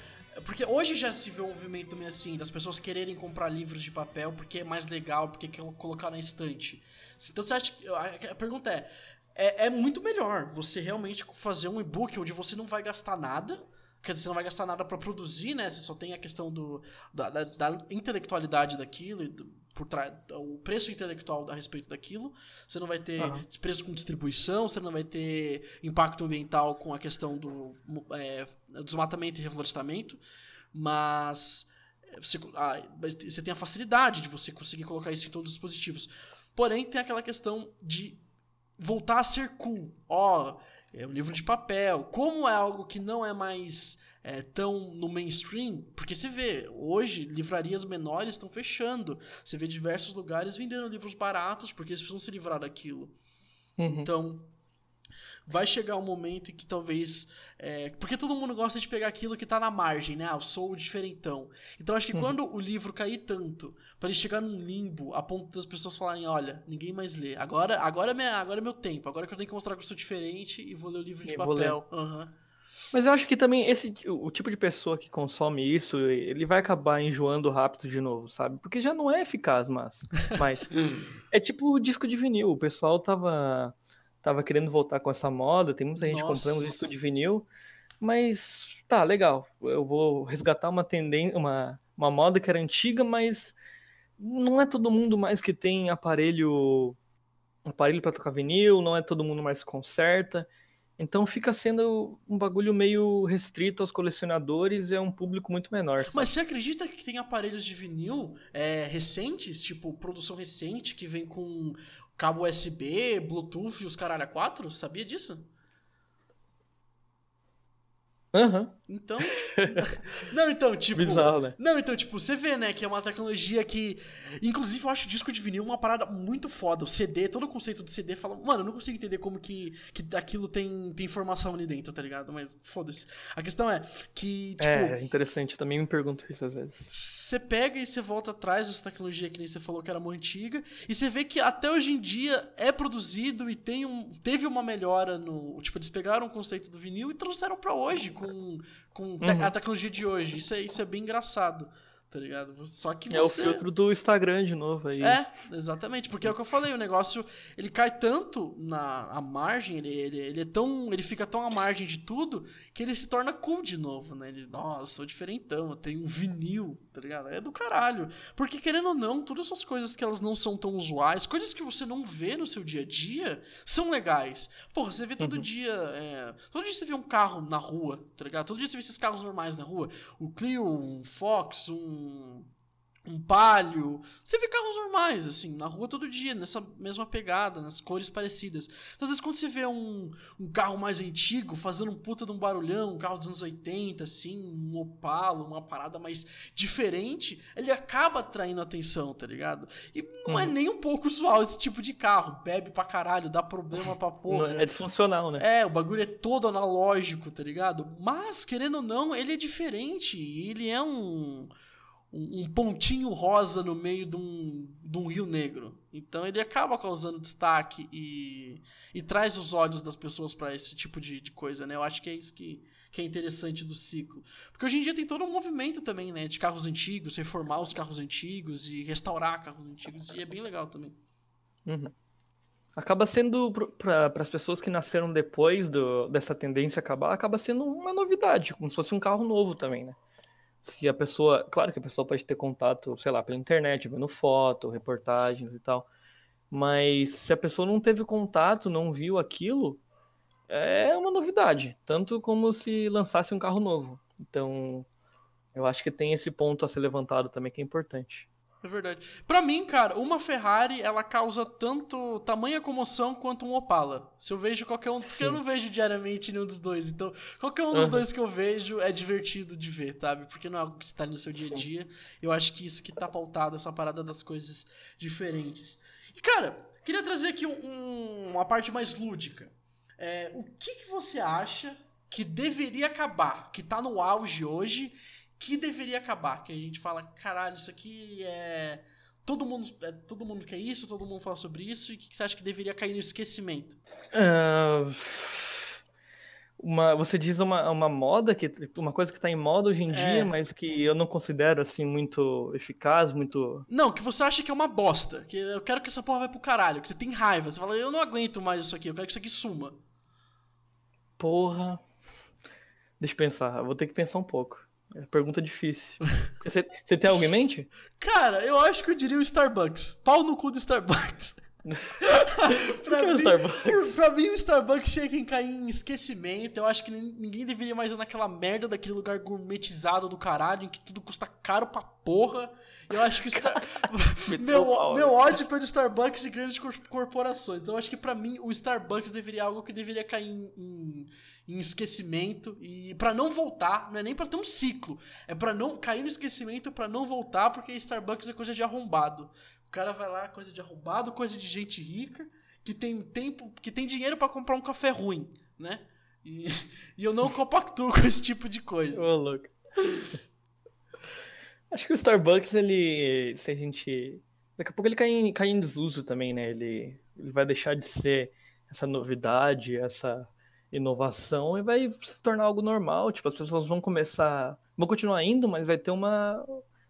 porque hoje já se vê um movimento assim, das pessoas quererem comprar livros de papel porque é mais legal, porque quer colocar na estante. Então você acha que. A pergunta é, é: é muito melhor você realmente fazer um e-book onde você não vai gastar nada quer dizer, você não vai gastar nada para produzir, né? Você só tem a questão do, da, da, da intelectualidade daquilo, do, por trás, o preço intelectual a respeito daquilo. Você não vai ter uhum. preço com distribuição, você não vai ter impacto ambiental com a questão do é, desmatamento e reflorestamento, mas você, ah, você tem a facilidade de você conseguir colocar isso em todos os dispositivos. Porém, tem aquela questão de voltar a ser cool. Ó, oh, é um livro de papel. Como é algo que não é mais é, tão no mainstream, porque você vê, hoje livrarias menores estão fechando. Você vê diversos lugares vendendo livros baratos porque eles precisam se livrar daquilo. Uhum. Então, vai chegar um momento em que talvez. É, porque todo mundo gosta de pegar aquilo que está na margem, né? Ah, eu sou o diferentão. Então acho que uhum. quando o livro cair tanto, para ele chegar num limbo, a ponto das pessoas falarem: olha, ninguém mais lê. Agora, agora, é, minha, agora é meu tempo. Agora que eu tenho que mostrar que eu sou diferente e vou ler o livro de papel. Uhum. Mas eu acho que também esse o tipo de pessoa que consome isso, ele vai acabar enjoando rápido de novo, sabe? Porque já não é eficaz, mas, mas <laughs> é tipo o disco de vinil. O pessoal tava tava querendo voltar com essa moda, tem muita gente Nossa. comprando disco de vinil, mas tá, legal. Eu vou resgatar uma tendência, uma, uma moda que era antiga, mas não é todo mundo mais que tem aparelho aparelho para tocar vinil, não é todo mundo mais que conserta. Então fica sendo um bagulho meio restrito aos colecionadores e é um público muito menor. Sabe? Mas você acredita que tem aparelhos de vinil é, recentes, tipo produção recente, que vem com cabo USB, Bluetooth e os caralho a quatro? Sabia disso? Uhum. Então, tipo... <laughs> não, então, tipo, Bizarro, né? não, então, tipo, você vê, né, que é uma tecnologia que, inclusive, eu acho o disco de vinil uma parada muito foda. O CD, todo o conceito do CD fala, mano, eu não consigo entender como que, que aquilo tem, tem informação ali dentro, tá ligado? Mas foda-se. A questão é que, tipo, é interessante. Também me pergunto isso às vezes. Você pega e você volta atrás dessa tecnologia que nem você falou que era muito antiga e você vê que até hoje em dia é produzido e tem um, teve uma melhora no, tipo, eles pegaram o conceito do vinil e trouxeram para hoje com com te uhum. a tecnologia de hoje. Isso é, isso é bem engraçado tá ligado? Só que você... É o filtro do Instagram de novo aí. É, exatamente, porque é o que eu falei, o negócio, ele cai tanto na a margem, ele, ele, ele é tão, ele fica tão à margem de tudo, que ele se torna cool de novo, né? Ele, nossa, sou diferentão, eu tenho um vinil, tá ligado? É do caralho. Porque querendo ou não, todas essas coisas que elas não são tão usuais, coisas que você não vê no seu dia a dia, são legais. Porra, você vê todo uhum. dia, é... todo dia você vê um carro na rua, tá ligado? Todo dia você vê esses carros normais na rua, o Clio, um Fox, um um palio. Você vê carros normais, assim, na rua todo dia, nessa mesma pegada, nas cores parecidas. Então, às vezes, quando você vê um, um carro mais antigo fazendo um puta de um barulhão, um carro dos anos 80, assim, um Opala, uma parada mais diferente, ele acaba atraindo atenção, tá ligado? E não é uhum. é nem um pouco usual esse tipo de carro. Bebe pra caralho, dá problema pra <laughs> porra. É disfuncional, né? É, o bagulho é todo analógico, tá ligado? Mas, querendo ou não, ele é diferente. Ele é um um, pontinho rosa no meio de um, de um rio negro. Então ele acaba causando destaque e, e traz os olhos das pessoas para esse tipo de, de coisa, né? Eu acho que é isso que, que é interessante do ciclo. Porque hoje em dia tem todo um movimento também, né? De carros antigos, reformar os carros antigos e restaurar carros antigos. E é bem legal também. Uhum. Acaba sendo, para as pessoas que nasceram depois do, dessa tendência acabar, acaba sendo uma novidade, como se fosse um carro novo também, né? Se a pessoa. Claro que a pessoa pode ter contato, sei lá, pela internet, vendo foto, reportagens e tal. Mas se a pessoa não teve contato, não viu aquilo, é uma novidade. Tanto como se lançasse um carro novo. Então, eu acho que tem esse ponto a ser levantado também que é importante. É verdade. Para mim, cara, uma Ferrari, ela causa tanto tamanha comoção quanto um Opala. Se eu vejo qualquer um, porque eu não vejo diariamente nenhum dos dois. Então, qualquer um dos uhum. dois que eu vejo é divertido de ver, sabe? Porque não é algo que está no seu dia a dia. Eu acho que isso que tá pautado, essa parada das coisas diferentes. E, cara, queria trazer aqui um, uma parte mais lúdica. É, o que, que você acha que deveria acabar, que tá no auge hoje que deveria acabar. Que a gente fala, caralho, isso aqui é. Todo mundo, é, todo mundo quer isso, todo mundo fala sobre isso, e o que, que você acha que deveria cair no esquecimento? Uh, uma, você diz uma, uma moda, que uma coisa que está em moda hoje em é. dia, mas que eu não considero assim muito eficaz, muito. Não, que você acha que é uma bosta. Que eu quero que essa porra vai pro caralho, que você tem raiva. Você fala, eu não aguento mais isso aqui, eu quero que isso aqui suma. Porra. Deixa eu pensar, eu vou ter que pensar um pouco. É pergunta difícil. Você, você tem algo em mente? Cara, eu acho que eu diria o Starbucks. Pau no cu do Starbucks. <laughs> pra, mim, Starbucks? pra mim, o Starbucks tinha que cair em esquecimento. Eu acho que ninguém deveria mais ir naquela merda daquele lugar gourmetizado do caralho, em que tudo custa caro pra porra. Eu acho que Star... <laughs> meu, meu né? ódio pelo Starbucks e grandes corporações. Então eu acho que para mim o Starbucks deveria algo que deveria cair em, em, em esquecimento e para não voltar, não é nem para ter um ciclo, é para não cair no esquecimento para não voltar, porque Starbucks é coisa de arrombado. O cara vai lá, coisa de arrombado, coisa de gente rica que tem tempo, que tem dinheiro para comprar um café ruim, né? E, <laughs> e eu não compactuo com esse tipo de coisa. Ô, louco. Acho que o Starbucks, ele. Se a gente. Daqui a pouco ele cai em, cai em desuso também, né? Ele, ele vai deixar de ser essa novidade, essa inovação e vai se tornar algo normal. Tipo, as pessoas vão começar. Vão continuar indo, mas vai ter uma,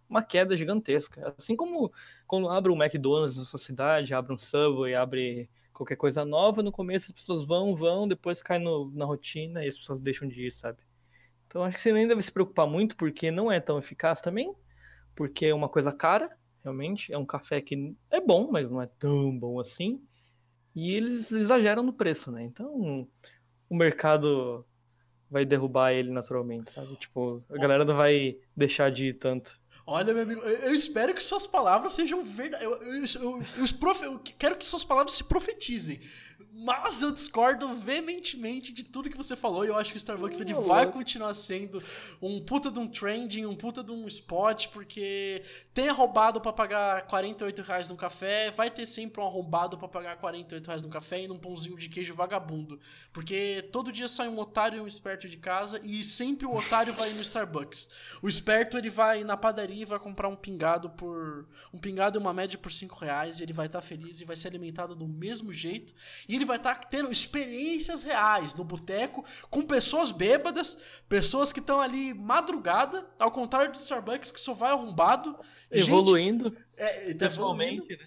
uma queda gigantesca. Assim como quando abre um McDonald's na sua cidade, abre um Subway, abre qualquer coisa nova, no começo as pessoas vão, vão, depois cai no, na rotina e as pessoas deixam de ir, sabe? Então acho que você nem deve se preocupar muito, porque não é tão eficaz também porque é uma coisa cara, realmente. É um café que é bom, mas não é tão bom assim. E eles exageram no preço, né? Então o mercado vai derrubar ele naturalmente, sabe? Tipo, a galera não vai deixar de ir tanto. Olha, meu amigo, eu espero que suas palavras sejam verdadeiras. Eu, eu, eu, eu, eu quero que suas palavras se profetizem. Mas eu discordo veementemente de tudo que você falou. E eu acho que o Starbucks ele vai continuar sendo um puta de um trending, um puta de um spot, porque tem arrombado para pagar 48 reais num café, vai ter sempre um arrombado para pagar 48 reais num café e num pãozinho de queijo vagabundo. Porque todo dia sai um otário e um esperto de casa e sempre o otário vai no Starbucks. O esperto ele vai na padaria e vai comprar um pingado por. Um pingado e uma média por 5 reais e ele vai estar tá feliz e vai ser alimentado do mesmo jeito. E ele vai estar tá tendo experiências reais no boteco com pessoas bêbadas, pessoas que estão ali madrugada, ao contrário do Starbucks que só vai arrombado. Evoluindo. Gente, é, tá evoluindo. Né?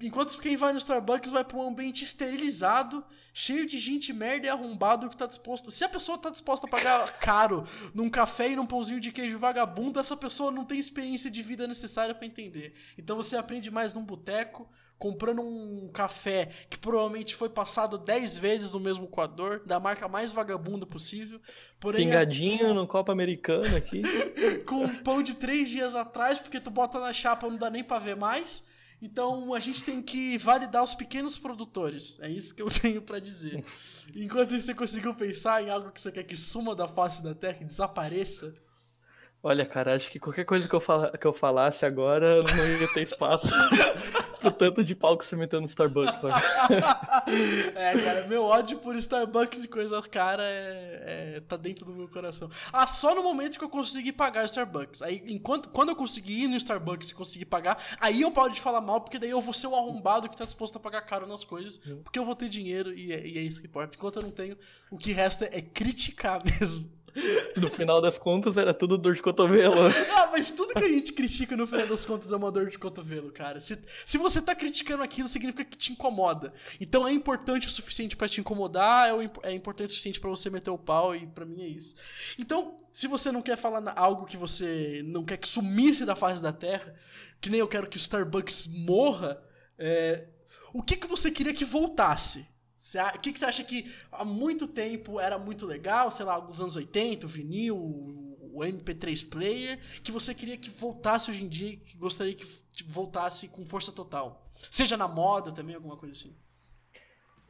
Enquanto quem vai no Starbucks vai para um ambiente esterilizado, cheio de gente merda e arrombado que tá disposto. Se a pessoa tá disposta a pagar <laughs> caro num café e num pãozinho de queijo vagabundo, essa pessoa não tem experiência de vida necessária para entender. Então você aprende mais num boteco, comprando um café que provavelmente foi passado 10 vezes no mesmo coador, da marca mais vagabunda possível. Porém, Pingadinho no copo americano aqui. <laughs> com um pão de 3 dias atrás, porque tu bota na chapa não dá nem pra ver mais. Então a gente tem que validar os pequenos produtores. É isso que eu <laughs> tenho para dizer. Enquanto isso, você conseguiu pensar em algo que você quer que suma da face da Terra e desapareça? Olha, cara, acho que qualquer coisa que eu, fala, que eu falasse agora não ia ter espaço <laughs> pro tanto de pau que você meteu no Starbucks. <laughs> é, cara, meu ódio por Starbucks e coisa cara é, é, tá dentro do meu coração. Ah, só no momento que eu consegui pagar Starbucks. Aí, enquanto, quando eu conseguir ir no Starbucks e conseguir pagar, aí eu paro de falar mal, porque daí eu vou ser o arrombado que tá disposto a pagar caro nas coisas, porque eu vou ter dinheiro e é, e é isso que importa. Enquanto eu não tenho, o que resta é criticar <laughs> mesmo. <laughs> No final das contas era tudo dor de cotovelo. <laughs> Ah, mas tudo que a gente critica no final das contas é uma dor de cotovelo, cara. Se, se você tá criticando aquilo, significa que te incomoda. Então é importante o suficiente para te incomodar, é, é importante o suficiente para você meter o pau, e para mim é isso. Então, se você não quer falar algo que você não quer que sumisse da face da Terra, que nem eu quero que o Starbucks morra, é, o que, que você queria que voltasse? O que, que você acha que há muito tempo era muito legal, sei lá, alguns anos 80, o vinil, o MP3 player, que você queria que voltasse hoje em dia, que gostaria que voltasse com força total? Seja na moda também, alguma coisa assim.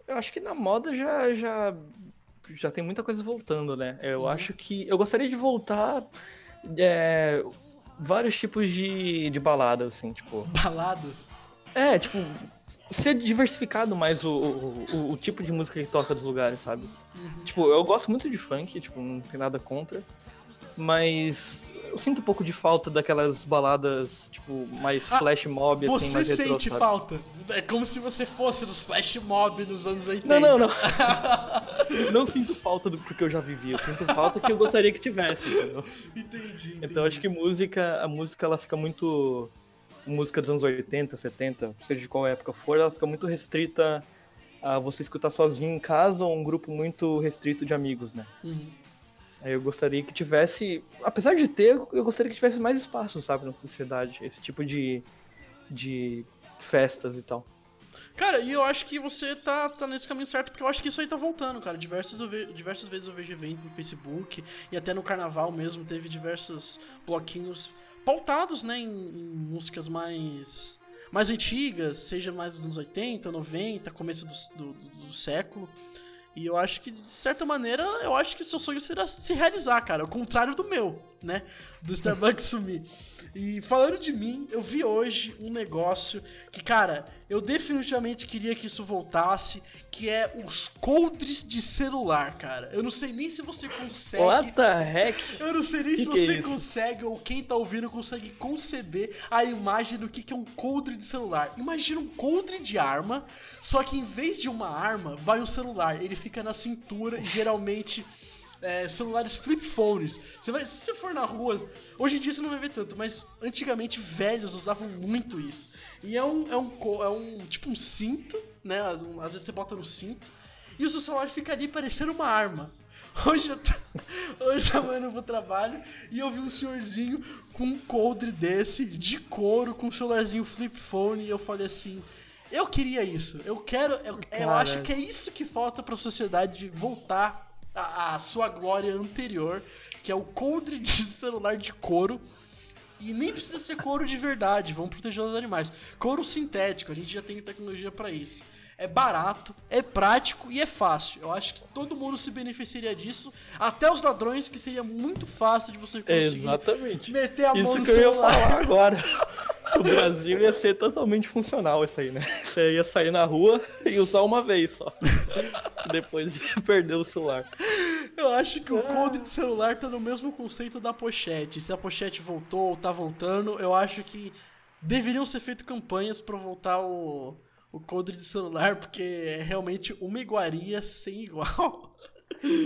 Eu acho que na moda já, já, já tem muita coisa voltando, né? Eu uhum. acho que. Eu gostaria de voltar. É, vários tipos de, de baladas, assim, tipo. <laughs> Baladas? É, tipo, ser diversificado mais o, o, o, o, tipo de música que toca dos lugares, sabe? Uhum. Tipo, eu gosto muito de funk, tipo, não tem nada contra. Mas eu sinto um pouco de falta daquelas baladas, tipo, mais ah, flash mob, assim, mais Você sente retro, falta? É como se você fosse dos flash mob nos anos 80. Não, não, não. <laughs> não sinto falta do porque eu já vivi, eu sinto falta que eu gostaria que tivesse, entendeu? Entendi, entendi. Então acho que música, a música ela fica muito música dos anos 80, 70, seja de qual época for, ela fica muito restrita a você escutar sozinho em casa ou um grupo muito restrito de amigos, né? Uhum. Aí eu gostaria que tivesse, apesar de ter, eu gostaria que tivesse mais espaço, sabe, na sociedade, esse tipo de, de festas e tal. Cara, e eu acho que você tá, tá nesse caminho certo, porque eu acho que isso aí tá voltando, cara. Diversas, diversas vezes eu vejo eventos no Facebook, e até no carnaval mesmo teve diversos bloquinhos pautados né, em, em, músicas mais, mais antigas, seja mais dos anos 80, 90, começo do, do, do, século. E eu acho que, de certa maneira, eu acho que o seu sonho será se realizar, cara. Ao contrário do meu, né? Do Starbucks <laughs> sumir. E falando de mim, eu vi hoje um negócio que, cara, eu definitivamente queria que isso voltasse, que é os coldres de celular, cara. Eu não sei nem se você consegue. What the heck? Eu não sei nem que se que você é consegue, ou quem tá ouvindo consegue conceber a imagem do que, que é um coldre de celular. Imagina um coldre de arma, só que em vez de uma arma, vai um celular. Ele fica na cintura e geralmente é, celulares flip phones. Você vai, se você for na rua, hoje em dia você não vai ver tanto, mas antigamente velhos usavam muito isso. E é um, é um, é um tipo um cinto, né? Às vezes você bota no cinto e o seu celular fica ali parecendo uma arma. <laughs> Hoje eu, tô, hoje eu tava indo pro trabalho e eu vi um senhorzinho com um coldre desse, de couro, com um celularzinho flip phone, e eu falei assim. Eu queria isso. Eu quero. Eu, eu acho que é isso que falta pra sociedade voltar a, a sua glória anterior, que é o coldre de <laughs> celular de couro. E nem precisa ser couro de verdade, vamos proteger os animais. Couro sintético, a gente já tem tecnologia para isso é barato, é prático e é fácil. Eu acho que todo mundo se beneficiaria disso, até os ladrões, que seria muito fácil de você conseguir Exatamente. meter a isso mão no que celular. eu ia falar <laughs> agora. o Brasil ia ser totalmente funcional isso aí, né? Você ia sair na rua e usar uma vez só. Depois de <laughs> perder o celular. Eu acho que o code de celular tá no mesmo conceito da pochete. Se a pochete voltou ou tá voltando, eu acho que deveriam ser feitas campanhas para voltar o o coldre de celular, porque é realmente uma iguaria sem igual.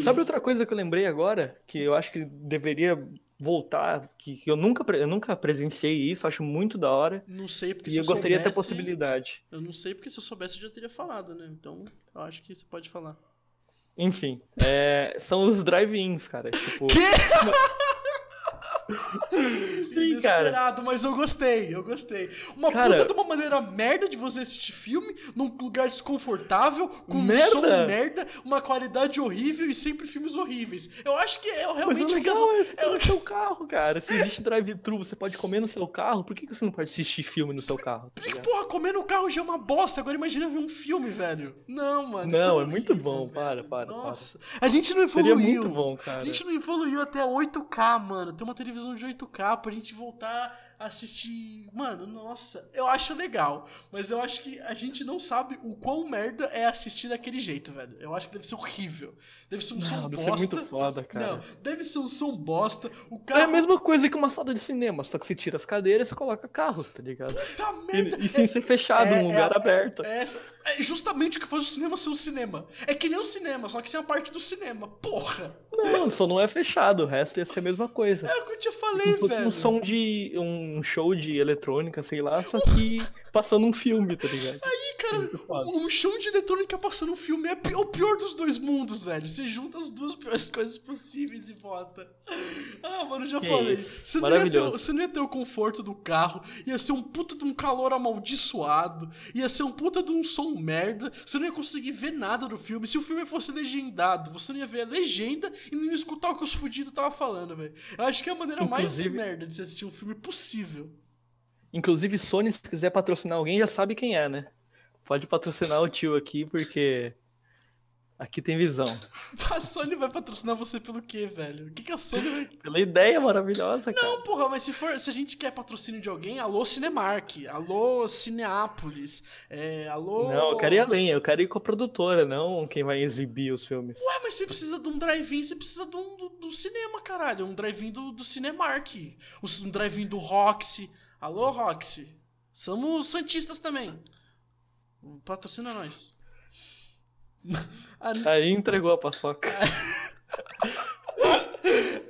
Sabe outra coisa que eu lembrei agora? Que eu acho que deveria voltar, que, que eu, nunca, eu nunca presenciei isso, acho muito da hora. Não sei porque e se eu, eu gostaria soubesse, de ter possibilidade. Eu não sei porque se eu soubesse eu já teria falado, né? Então eu acho que você pode falar. Enfim, é, são os drive-ins, cara. Tipo, que? <laughs> <laughs> Sim, cara. mas eu gostei, eu gostei. Uma cara, puta de uma maneira merda de você assistir filme num lugar desconfortável, com merda. um som merda, uma qualidade horrível e sempre filmes horríveis. Eu acho que é realmente mas o legal é, é no seu carro, cara. Se existe drive-thru, você pode comer no seu carro, por que você não pode assistir filme no seu carro? Tá Porque, porra, comer no carro já é uma bosta. Agora imagina ver um filme, velho. Não, mano. Não, é, é muito bom. Para, para, Nossa. Para. A gente não evoluiu. Seria muito bom, cara. A gente não evoluiu até 8K, mano. Tem uma televisão televisão de 8K pra gente voltar assistir. Mano, nossa, eu acho legal. Mas eu acho que a gente não sabe o quão merda é assistir daquele jeito, velho. Eu acho que deve ser horrível. Deve ser um Não, som deve bosta. ser muito foda, cara. Não, deve ser um som bosta. O É carro. a mesma coisa que uma sala de cinema, só que você tira as cadeiras e coloca carros, tá ligado? Tá merda. E, e sem ser fechado, é- um lugar é- aberto. É, é justamente o que faz o cinema ser o cinema. É que nem o cinema, só que sem a parte do cinema. Porra! Não, só não é fechado, o resto ia ser a mesma coisa. É o que eu te falei, Como se fosse velho. um som de. um show de eletrônica, sei lá, só que passando um filme, tá ligado? Ih, cara, Muito foda. um show de eletrônica passando um filme é o pior dos dois mundos, velho. Você junta as duas piores <laughs> coisas possíveis e bota. Ah, mano, eu já Que falei. Você não, ia ter, você não ia ter o conforto do carro, ia ser um puta de um calor amaldiçoado, ia ser um puta de um som merda, você não ia conseguir ver nada do filme. Se o filme fosse legendado, você não ia ver a legenda e não ia escutar o que os fudidos tava falando, velho. Eu acho que é a maneira Inclusive- mais merda de se assistir um filme possível. Inclusive, Sony, se quiser patrocinar alguém, já sabe quem é, né? Pode patrocinar o tio aqui, porque aqui tem visão. <laughs> A Sony vai patrocinar você pelo quê, velho? O que, que a Sony vai Pela ideia maravilhosa, cara. Não, porra, mas se for, se a gente quer patrocínio de alguém, alô Cinemark, alô Cineápolis, é, alô. Não, eu quero ir além, eu quero ir com a produtora, não quem vai exibir os filmes. Ué, mas você precisa de um drive-in, você precisa de um do, do cinema, caralho. Um drive-in do, do Cinemark. Um drive-in do Roxy. Alô, Roxy. Somos Santistas também. Patrocina nós. Ah, <laughs> Aí entregou a paçoca. <laughs>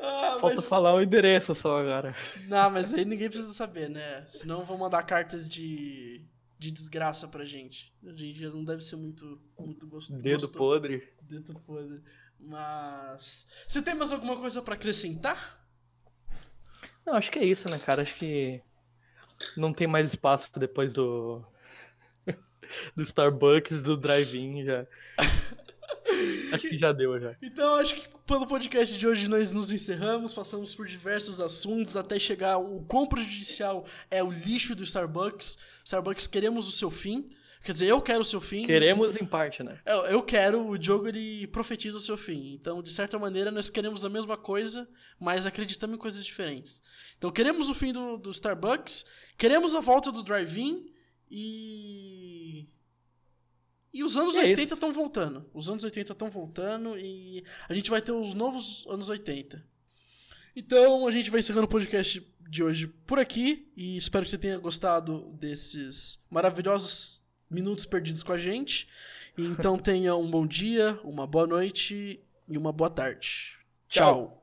ah, Falta mas- falar o endereço só agora. Não, mas aí ninguém precisa saber, né? Senão vão mandar cartas de, de desgraça pra gente. A gente já não deve ser muito, muito gostoso. Dedo podre. Dedo podre. Mas. Você tem mais alguma coisa pra acrescentar? Não, acho que é isso, né, cara? Acho que não tem mais espaço depois do. <laughs> do Starbucks, do drive-in já. <laughs> Acho que já deu já. Então, acho que pelo podcast de hoje nós nos encerramos, passamos por diversos assuntos até chegar o quão prejudicial é o lixo do Starbucks. Starbucks, queremos o seu fim. Quer dizer, eu quero o seu fim. Queremos em parte, né? Eu, eu quero, o jogo ele profetiza o seu fim. Então, de certa maneira, nós queremos a mesma coisa, mas acreditamos em coisas diferentes. Então, queremos o fim do, do Starbucks, queremos a volta do drive-in e. E os anos É 80 isso. estão voltando. Os anos 80 estão voltando e a gente vai ter os novos anos 80. Então, a gente vai encerrando o podcast de hoje por aqui e espero que você tenha gostado desses maravilhosos minutos perdidos com a gente. Então tenha um bom dia, uma boa noite e uma boa tarde. Tchau. Tchau.